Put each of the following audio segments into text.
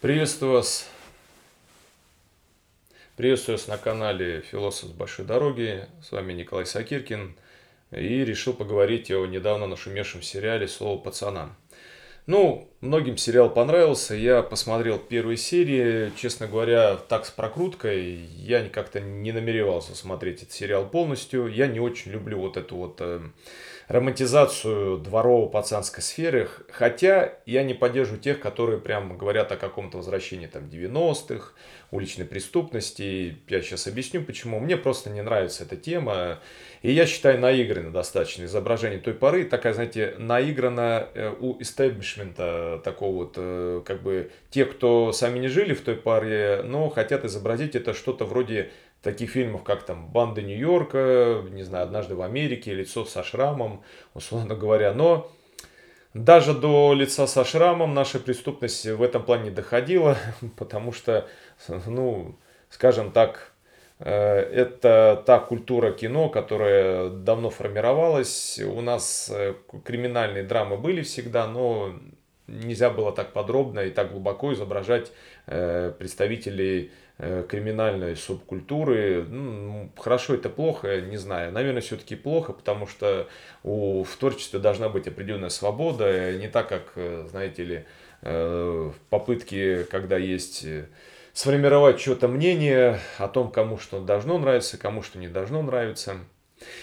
Приветствую вас. Приветствую вас на канале Философ с большой дороги. С вами Николай Сакиркин. И решил поговорить о недавно нашумевшем сериале «Слово пацана». Ну, многим сериал понравился. Я посмотрел первые серии. Честно говоря, так с прокруткой. Я как-то не намеревался смотреть этот сериал полностью. Я не очень люблю вот эту вот э, романтизацию дворово-пацанской сферы. Хотя я не поддерживаю тех, которые прям говорят о каком-то возвращении там 90-х, уличной преступности. Я сейчас объясню почему. Мне просто не нравится эта тема. И я считаю наигранно достаточно изображение той поры. Такая, знаете, наиграна э, у истеблишмента такого вот, э, как бы, те, кто сами не жили в той паре, но хотят изобразить это что-то вроде таких фильмов, как там «Банда Нью-Йорка», не знаю, «Однажды в Америке», «Лицо со шрамом», условно говоря. Но даже до лица со шрамом наша преступность в этом плане не доходила, потому что, ну, скажем так, это та культура кино, которая давно формировалась. У нас э, криминальные драмы были всегда, но нельзя было так подробно и так глубоко изображать э, представителей э, криминальной субкультуры. Ну, хорошо это плохо, не знаю. Наверное, все-таки плохо, потому что у, в творчестве должна быть определенная свобода, не так, как, э, знаете ли, в попытке, когда есть сформировать что-то мнение о том, кому что должно нравиться, кому что не должно нравиться.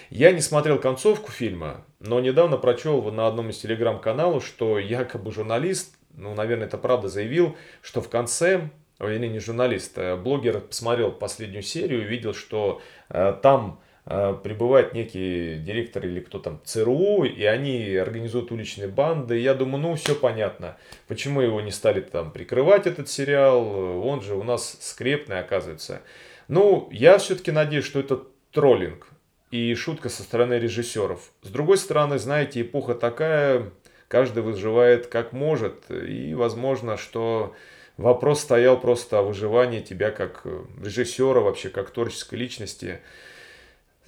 Я не смотрел концовку фильма, но недавно прочел на одном из телеграм-каналов, что якобы журналист, ну, наверное, это правда, заявил, что в конце, ой, не журналист, а блогер посмотрел последнюю серию и видел, что э, там прибывает некий директор или кто там ЦРУ, и они организуют уличные банды. Я думаю, ну все понятно, почему его не стали там прикрывать этот сериал, он же у нас скрепный оказывается. Ну, я все-таки надеюсь, что это троллинг и шутка со стороны режиссеров. С другой стороны, знаете, эпоха такая, каждый выживает как может, и возможно, что вопрос стоял просто о выживании тебя как режиссера, вообще как творческой личности.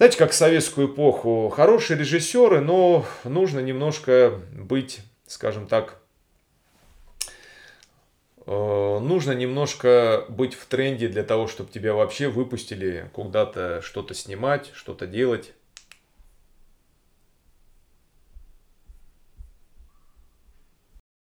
Знаете, как в советскую эпоху, хорошие режиссеры, но нужно немножко быть, скажем так, Э, нужно немножко быть в тренде для того, чтобы тебя вообще выпустили куда-то что-то снимать, что-то делать.